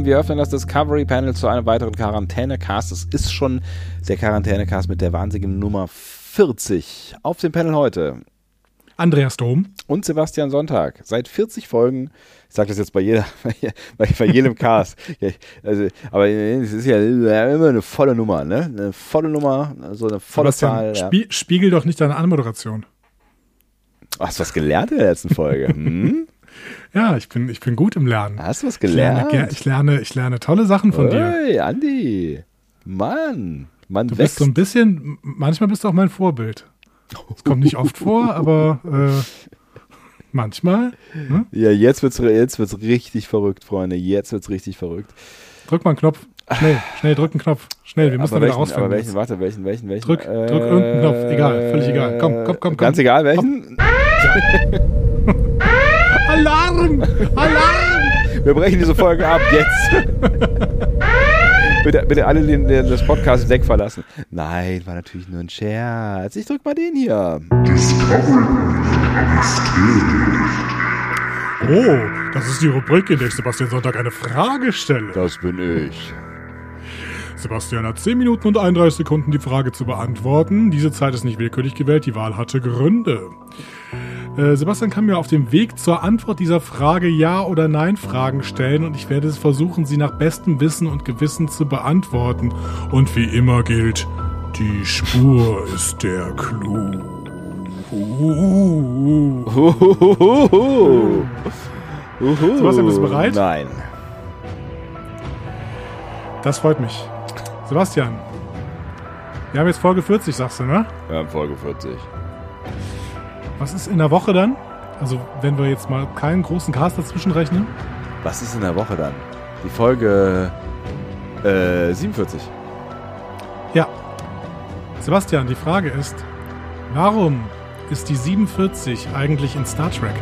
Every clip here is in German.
Willkommen. Wir öffnen das Discovery Panel zu einem weiteren Quarantänecast. Es ist schon der Quarantänecast mit der wahnsinnigen Nummer 40. Auf dem Panel heute Andreas Dom und Sebastian Sonntag. Seit 40 Folgen, ich sage das jetzt bei, jeder, bei, bei jedem Cast, also, aber es ist ja immer eine volle Nummer, ne? Eine volle Nummer, so eine volle Zahl. Ja. Spiegel doch nicht deine Anmoderation. Hast du was gelernt in der letzten Folge? Hm? Ja, ich bin, ich bin gut im Lernen. Hast du was gelernt? Ich lerne, ich lerne, ich lerne tolle Sachen von dir. Hey, Andi. Mann. Man Du wächst. bist so ein bisschen, manchmal bist du auch mein Vorbild. Es kommt nicht oft vor, aber äh, manchmal. Ne? ja, jetzt wird's, jetzt wird's richtig verrückt, Freunde. Jetzt wird's richtig verrückt. Drück mal einen Knopf. Schnell, schnell, drück einen Knopf. Schnell, wir müssen aber da wieder welchen, aber rausfinden. welchen, warte, welchen, welchen, welchen? Drück- drück irgendeinen Knopf. Egal, völlig egal. Komm, komm, komm, komm. Ganz egal, welchen? Alarm! Alarm! Wir brechen diese Folge ab, jetzt. bitte, bitte alle den, den, das Podcast weg verlassen. Nein, war natürlich nur ein Scherz. Ich drück mal den hier. Oh, das ist die Rubrik, in der ich Sebastian Sonntag eine Frage stelle. Das bin ich. Sebastian hat 10 Minuten und 31 Sekunden, die Frage zu beantworten. Diese Zeit ist nicht willkürlich gewählt, die Wahl hatte Gründe. Äh, Sebastian kann mir auf dem Weg zur Antwort dieser Frage Ja- oder Nein-Fragen stellen und ich werde es versuchen, sie nach bestem Wissen und Gewissen zu beantworten. Und wie immer gilt, die Spur ist der Clou. Uh. Uhuhuhu. Uhu. Sebastian, bist du bereit? Nein. Das freut mich. Sebastian, wir haben jetzt Folge 40, sagst du, ne? Wir haben Folge 40. Was ist in der Woche dann? Also, wenn wir jetzt mal keinen großen Cast dazwischen rechnen. Was ist in der Woche dann? Die Folge äh, 47. Ja. Sebastian, die Frage ist, warum ist die 47 eigentlich in Star Trek?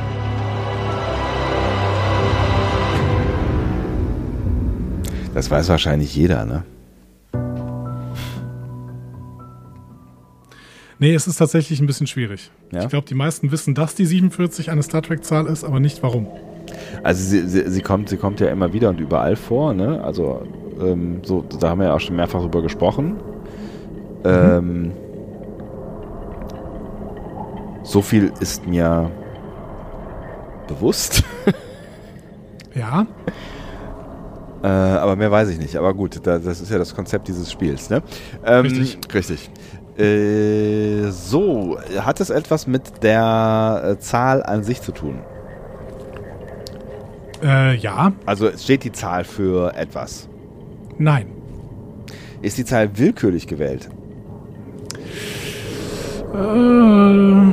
Das weiß wahrscheinlich jeder, ne? Nee, es ist tatsächlich ein bisschen schwierig. Ja? Ich glaube, die meisten wissen, dass die 47 eine Star Trek-Zahl ist, aber nicht warum. Also sie, sie, sie, kommt, sie kommt ja immer wieder und überall vor, ne? Also ähm, so, da haben wir ja auch schon mehrfach drüber gesprochen. Ähm, so viel ist mir bewusst, Ja, äh, aber mehr weiß ich nicht. Aber gut, da, das ist ja das Konzept dieses Spiels, ne? Ähm, Richtig. Richtig. Äh, so, hat es etwas mit der äh, Zahl an sich zu tun? äh, ja, Also steht die Zahl für etwas. nein. Ist die Zahl willkürlich gewählt? Äh,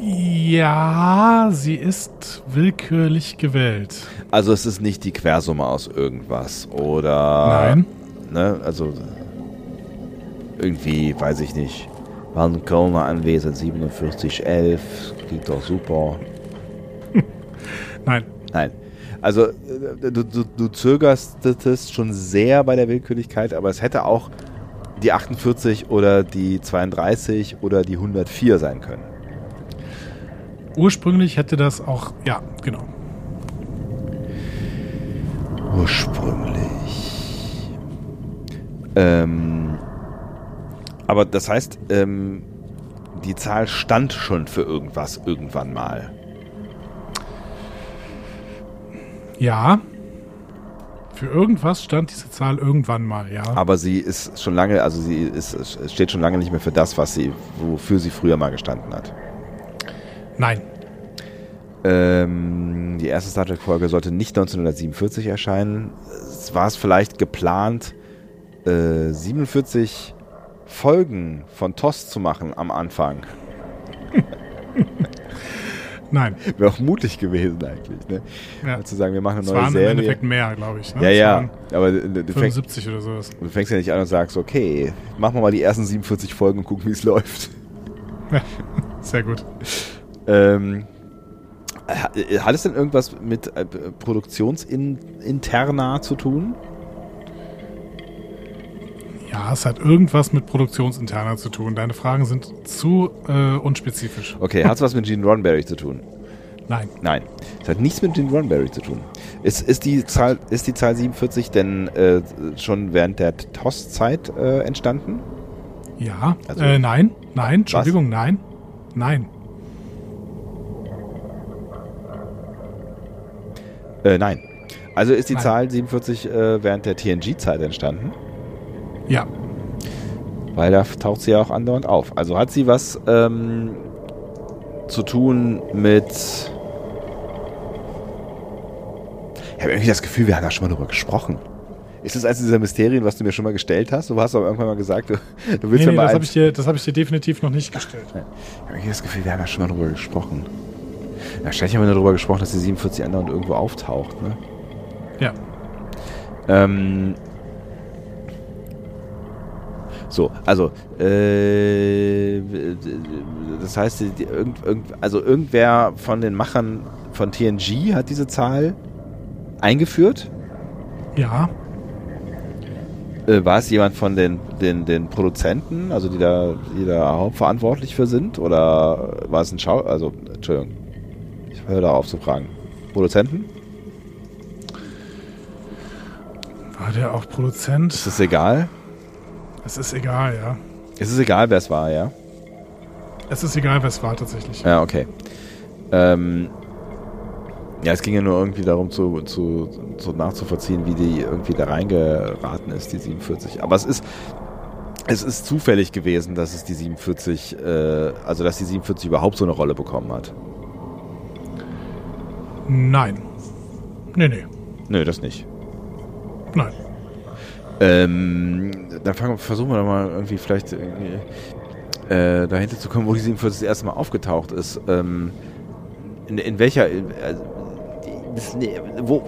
ja, sie ist willkürlich gewählt. Also es ist nicht die Quersumme aus irgendwas oder Nein. Ne, also irgendwie weiß ich nicht. Waren Kölner anwesend 4711, klingt doch super. Nein. Nein. Also äh, du, du, du zögerst schon sehr bei der Willkürlichkeit, aber es hätte auch die 48 oder die 32 oder die 104 sein können. Ursprünglich hätte das auch, ja, genau. Ursprünglich. Ähm, aber das heißt, ähm, die Zahl stand schon für irgendwas irgendwann mal. Ja. Für irgendwas stand diese Zahl irgendwann mal, ja. Aber sie ist schon lange, also sie ist, steht schon lange nicht mehr für das, was sie, wofür sie früher mal gestanden hat. Nein. Ähm, die erste Star Trek-Folge sollte nicht 1947 erscheinen. War es vielleicht geplant, äh, 47 Folgen von TOS zu machen am Anfang. Nein. Wäre auch mutig gewesen eigentlich, ne? Ja. Zu sagen, wir machen eine Es neue waren im Serie. Endeffekt mehr, glaube ich. Ne? ja, ja. Aber du, du, fängst, 75 oder sowas. du fängst ja nicht an und sagst, okay, machen wir mal die ersten 47 Folgen und gucken, wie es läuft. Ja, sehr gut. Ähm, ha- hat es denn irgendwas mit äh, Produktionsinterna zu tun? Ja, es hat irgendwas mit Produktionsinterner zu tun. Deine Fragen sind zu äh, unspezifisch. Okay, hat es was mit Gene Roddenberry zu tun? Nein. Nein, es hat nichts mit Gene Roddenberry zu tun. Ist, ist, die, Zahl, ist die Zahl 47 denn äh, schon während der TOS-Zeit äh, entstanden? Ja. Also- äh, nein. Nein. Entschuldigung. Nein. Nein. Äh, nein. Also ist die Nein. Zahl 47 äh, während der TNG-Zeit entstanden? Ja. Weil da taucht sie ja auch andauernd auf. Also hat sie was ähm, zu tun mit. Ich habe irgendwie das Gefühl, wir haben da schon mal drüber gesprochen. Ist das eines dieser Mysterien, was du mir schon mal gestellt hast? Du hast aber irgendwann mal gesagt, du, du willst Nee, mir nee, mal das habe ich, dir- das hab ich dir definitiv noch nicht gestellt. Ich habe irgendwie das Gefühl, wir haben da schon mal drüber gesprochen. Wahrscheinlich haben wir nur darüber gesprochen, dass die 47 andauernd irgendwo auftaucht. Ne? Ja. Ähm, so, also, äh, das heißt, die, irgend, irgend, also irgendwer von den Machern von TNG hat diese Zahl eingeführt. Ja. Äh, war es jemand von den, den, den Produzenten, also die da, die da hauptverantwortlich für sind? Oder war es ein Schau... Also, Entschuldigung. Ich höre da auf zu fragen. Produzenten? War der auch Produzent? Ist es egal? Es ist egal, ja. Ist es egal, wer es war, ja? Es ist egal, wer es war tatsächlich. Ja, okay. Ähm, ja, es ging ja nur irgendwie darum, zu, zu, zu nachzuvollziehen, wie die irgendwie da reingeraten ist, die 47. Aber es ist, es ist zufällig gewesen, dass es die 47, äh, also dass die 47 überhaupt so eine Rolle bekommen hat. Nein. Nee, nee. Nö, das nicht. Nein. Ähm, dann fangen, versuchen wir doch mal irgendwie vielleicht irgendwie, äh, dahinter zu kommen, wo die 47 das erste Mal aufgetaucht ist. Ähm, in, in welcher, äh, das, nee, wo,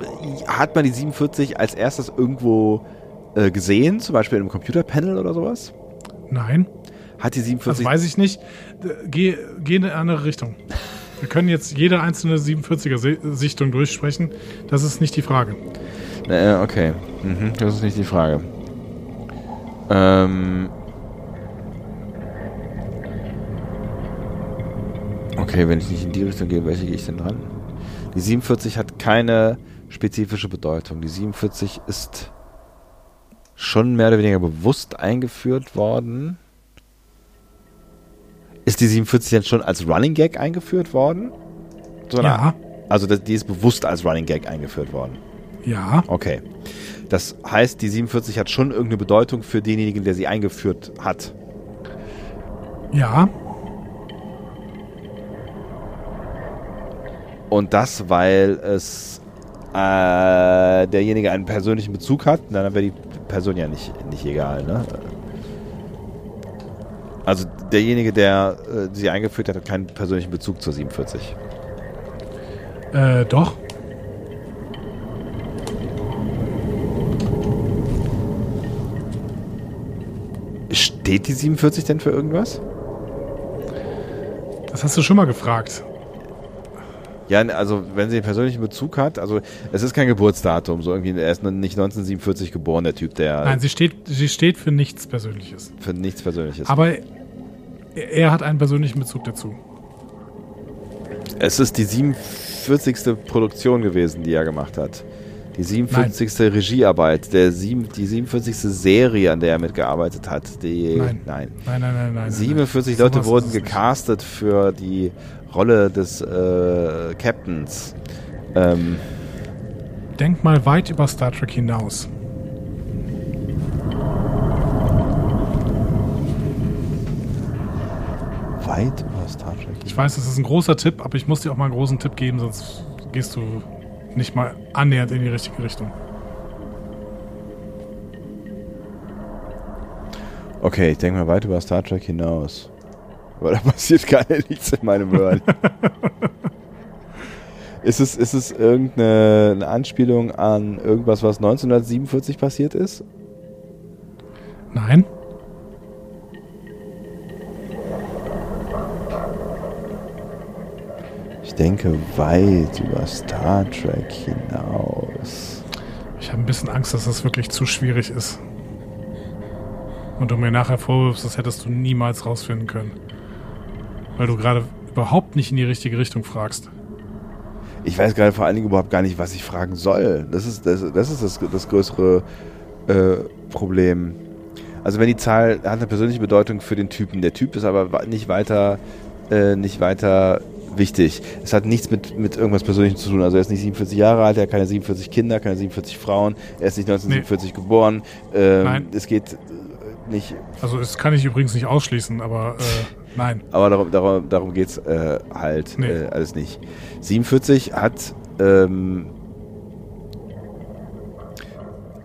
hat man die 47 als erstes irgendwo äh, gesehen, zum Beispiel in einem Computerpanel oder sowas? Nein. Hat die Das 47 weiß ich nicht. D- Geh, geh in eine andere Richtung. Wir können jetzt jede einzelne 47er-Sichtung durchsprechen. Das ist nicht die Frage. Äh, okay. Mhm, das ist nicht die Frage. Ähm. Okay, wenn ich nicht in die Richtung gehe, welche gehe ich denn dran? Die 47 hat keine spezifische Bedeutung. Die 47 ist schon mehr oder weniger bewusst eingeführt worden. Ist die 47 denn schon als Running Gag eingeführt worden? So Ja. Also die ist bewusst als Running Gag eingeführt worden. Ja. Okay. Das heißt, die 47 hat schon irgendeine Bedeutung für denjenigen, der sie eingeführt hat. Ja. Und das, weil es äh, derjenige einen persönlichen Bezug hat, dann wäre die Person ja nicht, nicht egal, ne? Also derjenige, der äh, sie eingeführt hat, hat keinen persönlichen Bezug zur 47. Äh, doch. Steht die 47 denn für irgendwas? Das hast du schon mal gefragt. Ja, also wenn sie einen persönlichen Bezug hat, also es ist kein Geburtsdatum, so irgendwie, er ist nicht 1947 geboren, der Typ, der Nein, sie steht, sie steht für nichts Persönliches. für nichts Persönliches. Aber er- er hat einen persönlichen Bezug dazu. Es ist die 47. Produktion gewesen, die er gemacht hat. Die 47. Regiearbeit, der sieben, die 47. Serie, an der er mitgearbeitet hat. Die, Nein. nein. Nein, nein, nein, nein. 47 nein. Leute Sowas wurden es nicht. gecastet für die Rolle des äh, Captains. Ähm, Denk mal weit über Star Trek hinaus. weit über Star Trek. Ich weiß, das ist ein großer Tipp, aber ich muss dir auch mal einen großen Tipp geben, sonst gehst du nicht mal annähernd in die richtige Richtung. Okay, ich denke mal weit über Star Trek hinaus. Aber da passiert gar nichts in meinem Hören. Ist es, ist es irgendeine eine Anspielung an irgendwas, was 1947 passiert ist? Nein. Denke weit über Star Trek hinaus. Ich habe ein bisschen Angst, dass das wirklich zu schwierig ist. Und du mir nachher vorwirfst, das hättest du niemals rausfinden können. Weil du gerade überhaupt nicht in die richtige Richtung fragst. Ich weiß gerade vor allen Dingen überhaupt gar nicht, was ich fragen soll. Das ist das, das, ist das, das größere äh, Problem. Also wenn die Zahl hat eine persönliche Bedeutung für den Typen. Der Typ ist aber nicht weiter, äh, nicht weiter wichtig. Es hat nichts mit, mit irgendwas Persönlichem zu tun. Also er ist nicht 47 Jahre alt, er hat keine 47 Kinder, keine 47 Frauen, er ist nicht 1947 nee. geboren. Ähm, Nein. Es geht äh, nicht. Also das kann ich übrigens nicht ausschließen, aber äh, nein. Aber darum, darum, darum geht es äh, halt nee. äh, alles nicht. 47 hat ähm,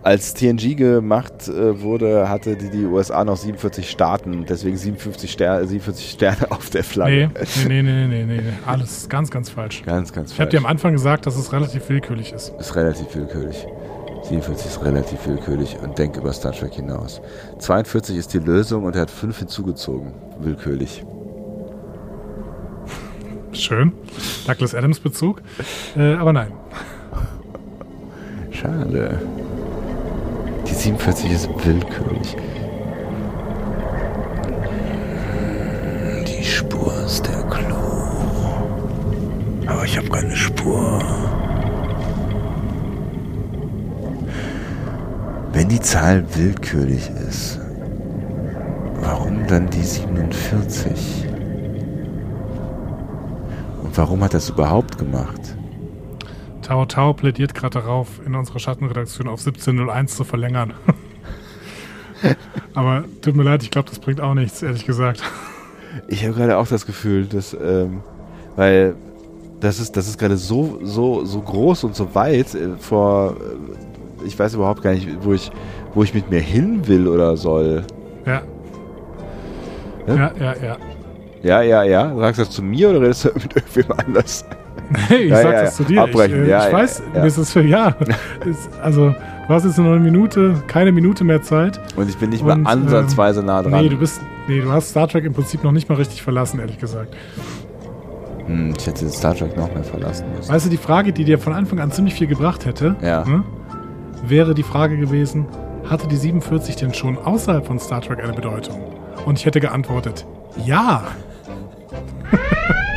als TNG gemacht äh, wurde, hatte die, die USA noch 47 Staaten, deswegen 57 Sterne, 47 Sterne auf der Flagge. Nee, nee, nee, nee, nee, nee. alles ganz, ganz falsch. Ganz, ganz falsch. Ich habe dir am Anfang gesagt, dass es relativ willkürlich ist. Ist relativ willkürlich. 47 ist relativ willkürlich und denk über Star Trek hinaus. 42 ist die Lösung und er hat 5 hinzugezogen. Willkürlich. Schön. Douglas Adams Bezug. Äh, aber nein. Schade. Die 47 ist willkürlich. Die Spur ist der Klo. Aber ich habe keine Spur. Wenn die Zahl willkürlich ist, warum dann die 47? Und warum hat er es überhaupt gemacht? Tau Tau plädiert gerade darauf, in unserer Schattenredaktion auf 1701 zu verlängern. Aber tut mir leid, ich glaube, das bringt auch nichts, ehrlich gesagt. Ich habe gerade auch das Gefühl, dass, ähm, weil das ist, das ist gerade so, so, so groß und so weit äh, vor, äh, ich weiß überhaupt gar nicht, wo ich, wo ich mit mir hin will oder soll. Ja. Ja, ja, ja. Ja, ja, ja. ja. Sagst du das zu mir oder redest du mit irgendwem anders? Nee, ich ja, sag ja, das zu dir. Abbrechen. Ich, äh, ich weiß, ja. ist das für ja. ist, also, du hast jetzt nur eine Minute, keine Minute mehr Zeit. Und ich bin nicht mehr ansatzweise ähm, nah dran. Nee, du bist, nee, du hast Star Trek im Prinzip noch nicht mal richtig verlassen, ehrlich gesagt. Hm, ich hätte Star Trek noch mehr verlassen müssen. Weißt du, die Frage, die dir von Anfang an ziemlich viel gebracht hätte, hm, wäre die Frage gewesen, hatte die 47 denn schon außerhalb von Star Trek eine Bedeutung? Und ich hätte geantwortet, ja.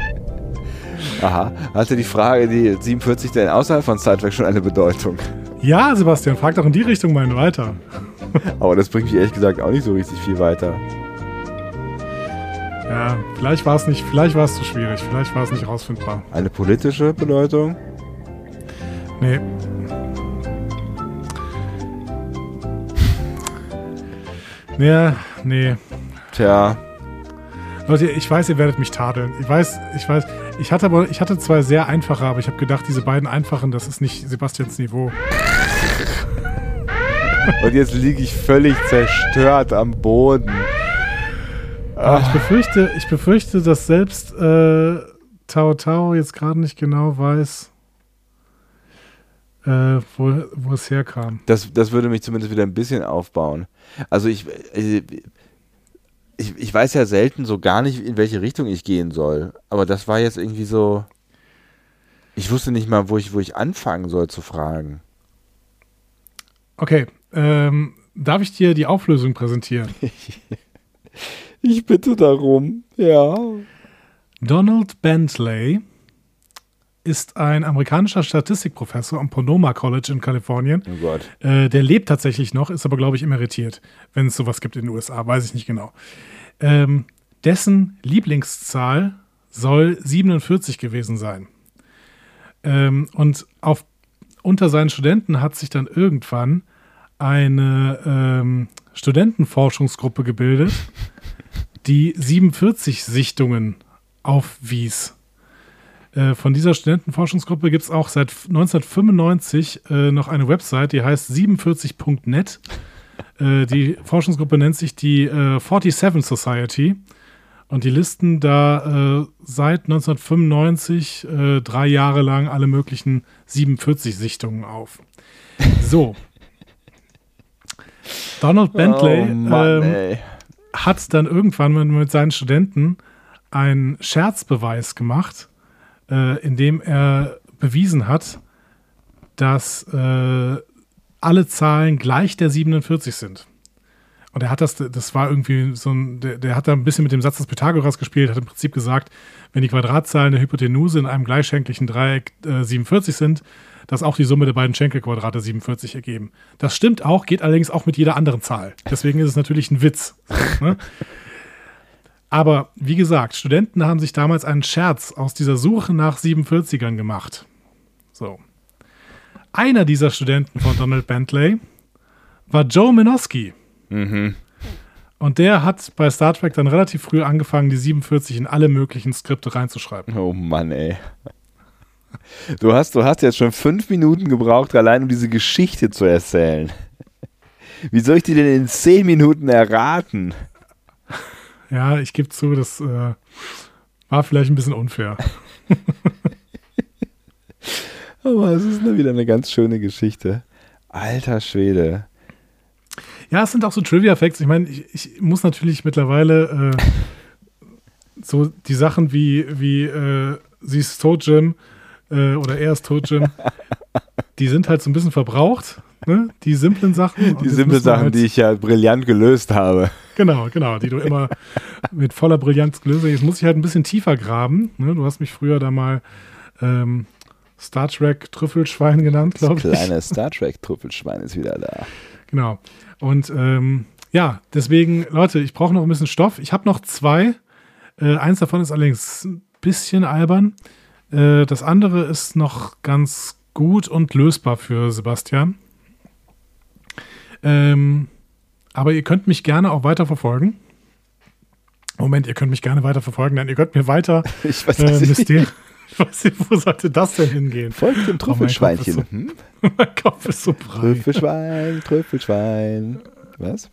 Aha. Hatte die Frage, die 47 denn außerhalb von Star Trek schon eine Bedeutung? Ja, Sebastian, frag doch in die Richtung mal weiter. Aber das bringt mich ehrlich gesagt auch nicht so richtig viel weiter. Ja, vielleicht war es nicht, vielleicht war es zu schwierig, vielleicht war es nicht rausfindbar. Eine politische Bedeutung? Nee. Ja, nee. Tja. Leute, ich weiß, ihr werdet mich tadeln. Ich weiß, ich weiß. Ich hatte aber, ich hatte zwei sehr einfache, aber ich habe gedacht, diese beiden einfachen, das ist nicht Sebastians Niveau. Und jetzt liege ich völlig zerstört am Boden. Ah. Ich befürchte, ich befürchte, dass selbst äh, Tao Tao jetzt gerade nicht genau weiß, äh, wo, wo es herkam. Das, das würde mich zumindest wieder ein bisschen aufbauen. Also ich, äh, ich, ich weiß ja selten so gar nicht, in welche Richtung ich gehen soll. Aber das war jetzt irgendwie so. Ich wusste nicht mal, wo ich, wo ich anfangen soll zu fragen. Okay, ähm, darf ich dir die Auflösung präsentieren? ich bitte darum, ja. Donald Bentley ist ein amerikanischer Statistikprofessor am Ponoma College in Kalifornien. Oh Gott. Äh, der lebt tatsächlich noch, ist aber, glaube ich, emeritiert. Wenn es sowas gibt in den USA, weiß ich nicht genau. Ähm, dessen Lieblingszahl soll 47 gewesen sein. Ähm, und auf, unter seinen Studenten hat sich dann irgendwann eine ähm, Studentenforschungsgruppe gebildet, die 47 Sichtungen aufwies. Äh, von dieser Studentenforschungsgruppe gibt es auch seit 1995 äh, noch eine Website, die heißt 47.net. äh, die Forschungsgruppe nennt sich die äh, 47 Society. und die listen da äh, seit 1995 äh, drei Jahre lang alle möglichen 47 Sichtungen auf. So. Donald Bentley oh Mann, ähm, hat dann irgendwann mit seinen Studenten einen Scherzbeweis gemacht, äh, in dem er bewiesen hat, dass äh, alle Zahlen gleich der 47 sind. Und er hat das, das war irgendwie so ein, der, der, hat da ein bisschen mit dem Satz des Pythagoras gespielt, hat im Prinzip gesagt, wenn die Quadratzahlen der Hypotenuse in einem gleichschenklichen Dreieck äh, 47 sind, dass auch die Summe der beiden Schenkelquadrate 47 ergeben. Das stimmt auch, geht allerdings auch mit jeder anderen Zahl. Deswegen ist es natürlich ein Witz. ne? Aber wie gesagt, Studenten haben sich damals einen Scherz aus dieser Suche nach 47ern gemacht. So. Einer dieser Studenten von Donald Bentley war Joe Minowski. Mhm. Und der hat bei Star Trek dann relativ früh angefangen, die 47 in alle möglichen Skripte reinzuschreiben. Oh Mann, ey. Du hast, du hast jetzt schon fünf Minuten gebraucht, allein um diese Geschichte zu erzählen. Wie soll ich die denn in zehn Minuten erraten? Ja, ich gebe zu, das äh, war vielleicht ein bisschen unfair. Aber es ist wieder eine ganz schöne Geschichte. Alter Schwede. Ja, es sind auch so Trivia-Facts. Ich meine, ich, ich, muss natürlich mittlerweile äh, so die Sachen wie, wie äh, sie ist tot, Jim, äh, oder er ist tot, Jim, die sind halt so ein bisschen verbraucht. Ne? Die simplen Sachen. Die simplen Sachen, halt, die ich ja brillant gelöst habe. Genau, genau, die du immer mit voller Brillanz gelöst hast. Jetzt muss ich halt ein bisschen tiefer graben. Ne? Du hast mich früher da mal ähm, Star Trek Trüffelschwein genannt, glaube ich. Das kleine Star Trek Trüffelschwein ist wieder da. Genau. Und ähm, ja, deswegen, Leute, ich brauche noch ein bisschen Stoff. Ich habe noch zwei. Äh, eins davon ist allerdings ein bisschen albern. Äh, das andere ist noch ganz gut und lösbar für Sebastian. Ähm, aber ihr könnt mich gerne auch weiter verfolgen. Moment, ihr könnt mich gerne weiter verfolgen, denn ihr könnt mir weiter ich weiß, äh, Mysterien. Ich weiß nicht, wo sollte das denn hingehen? Folgt dem Trüffelschweinchen. Oh, mein, Kopf so, hm? mein Kopf ist so breit. Trüffelschwein, Trüffelschwein. Was?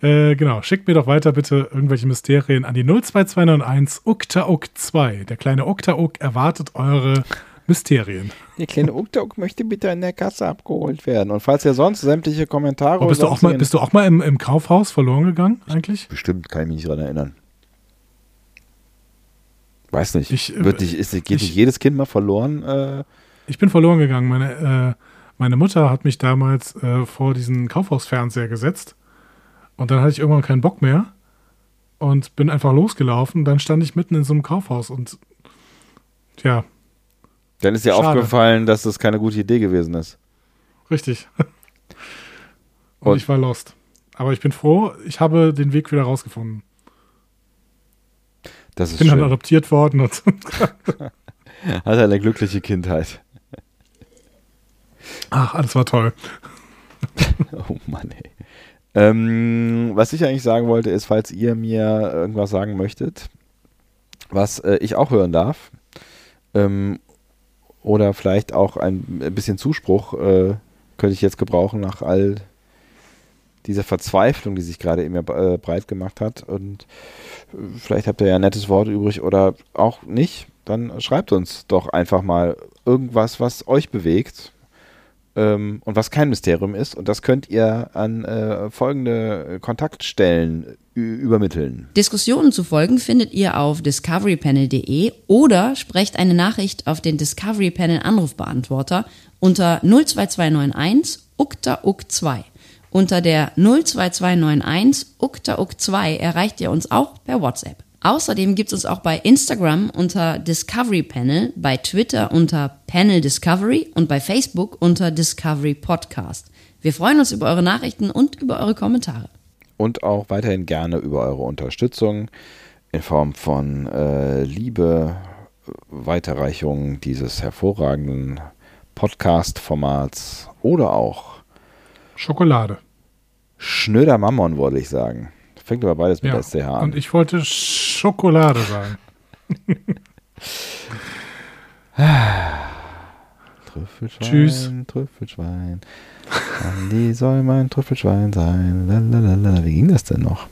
Äh, genau, schickt mir doch weiter bitte irgendwelche Mysterien an die 02291 Uktauk 2. Der kleine Uktauk erwartet eure Mysterien. Der kleine Uktauk möchte bitte in der Kasse abgeholt werden. Und falls ihr sonst sämtliche Kommentare. Oh, bist, du auch mal, bist du auch mal im, im Kaufhaus verloren gegangen, eigentlich? Bestimmt, kann ich mich nicht daran erinnern. Weiß nicht. Ich, Wird nicht, ist, geht ich, nicht jedes Kind mal verloren? Äh? Ich bin verloren gegangen. Meine, äh, meine Mutter hat mich damals äh, vor diesen Kaufhausfernseher gesetzt. Und dann hatte ich irgendwann keinen Bock mehr. Und bin einfach losgelaufen. Dann stand ich mitten in so einem Kaufhaus. Und ja. Dann ist dir Schade. aufgefallen, dass das keine gute Idee gewesen ist. Richtig. und, und ich war lost. Aber ich bin froh, ich habe den Weg wieder rausgefunden. Das ist bin schön. dann adoptiert worden und hat eine glückliche Kindheit. Ach, alles war toll. oh Mann, ey. Ähm, was ich eigentlich sagen wollte, ist, falls ihr mir irgendwas sagen möchtet, was äh, ich auch hören darf, ähm, oder vielleicht auch ein bisschen Zuspruch äh, könnte ich jetzt gebrauchen nach all dieser Verzweiflung, die sich gerade in mir äh, breit gemacht hat. Und äh, vielleicht habt ihr ja ein nettes Wort übrig oder auch nicht. Dann schreibt uns doch einfach mal irgendwas, was euch bewegt und was kein Mysterium ist. Und das könnt ihr an äh, folgende Kontaktstellen übermitteln. Diskussionen zu folgen findet ihr auf discoverypanel.de oder sprecht eine Nachricht auf den Discovery Panel Anrufbeantworter unter 02291 ukta uk 2 unter der 02291 uktauk2 erreicht ihr uns auch per WhatsApp. Außerdem gibt es uns auch bei Instagram unter Discovery Panel, bei Twitter unter Panel Discovery und bei Facebook unter Discovery Podcast. Wir freuen uns über eure Nachrichten und über eure Kommentare. Und auch weiterhin gerne über eure Unterstützung in Form von äh, Liebe, Weiterreichung dieses hervorragenden Podcast-Formats oder auch Schokolade. Schnöder Mammon, wollte ich sagen. Fängt aber beides mit ja, SCH an. Und ich wollte Schokolade sagen. Trüffelschwein, Tschüss. Trüffelschwein. Andi soll mein Trüffelschwein sein. Lalalala. Wie ging das denn noch?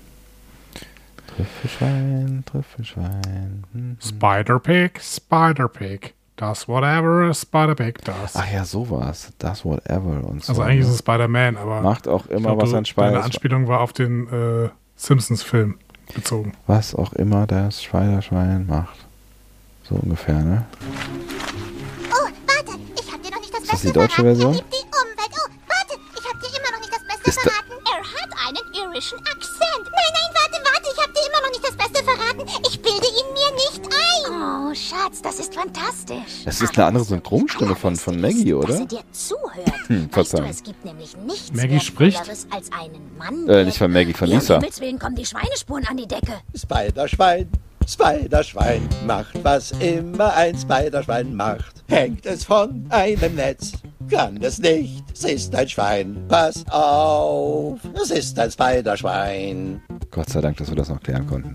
Trüffelschwein, Trüffelschwein. Hm. Spider-Pig, Spider-Pig. Das whatever a Spider-Pig does. Ach ja, sowas. Das whatever und so. also eigentlich ist es Spider-Man, aber Macht auch immer, glaub, was du- ein Schwein Deine Anspielung war auf den äh, Simpsons-Film bezogen. Was auch immer das Spiderschwein macht. So ungefähr, ne? Oh, warte, ich hab dir noch nicht das das Beste die deutsche verraten. Version? Er liebt die Umwelt. Oh, warte, ich hab dir immer noch nicht das Beste Ist da- verraten. Er hat einen irischen Akzent. Nein, nein, warte, warte, ich hab dir immer noch nicht das Beste verraten. Ich bilde ihn mir nicht ein. Oh, Schatz, das ist fantastisch. Das ist eine andere Synchronstimme von, von Maggie, Dass oder? er dir zuhört. Hm, weißt du, Verzeihung. es gibt nämlich nichts Maggie spricht? Wertvolleres als einen Mann. Äh, nicht von Maggie, von Lisa. Himmels Willen kommen die Schweinespuren an die Decke. Spiderschwein, Spiderschwein macht, was immer ein Spiderschwein macht. Hängt es von einem Netz, kann es nicht, es ist ein Schwein. Pass auf, es ist ein Spiderschwein. Gott sei Dank, dass wir das noch klären konnten.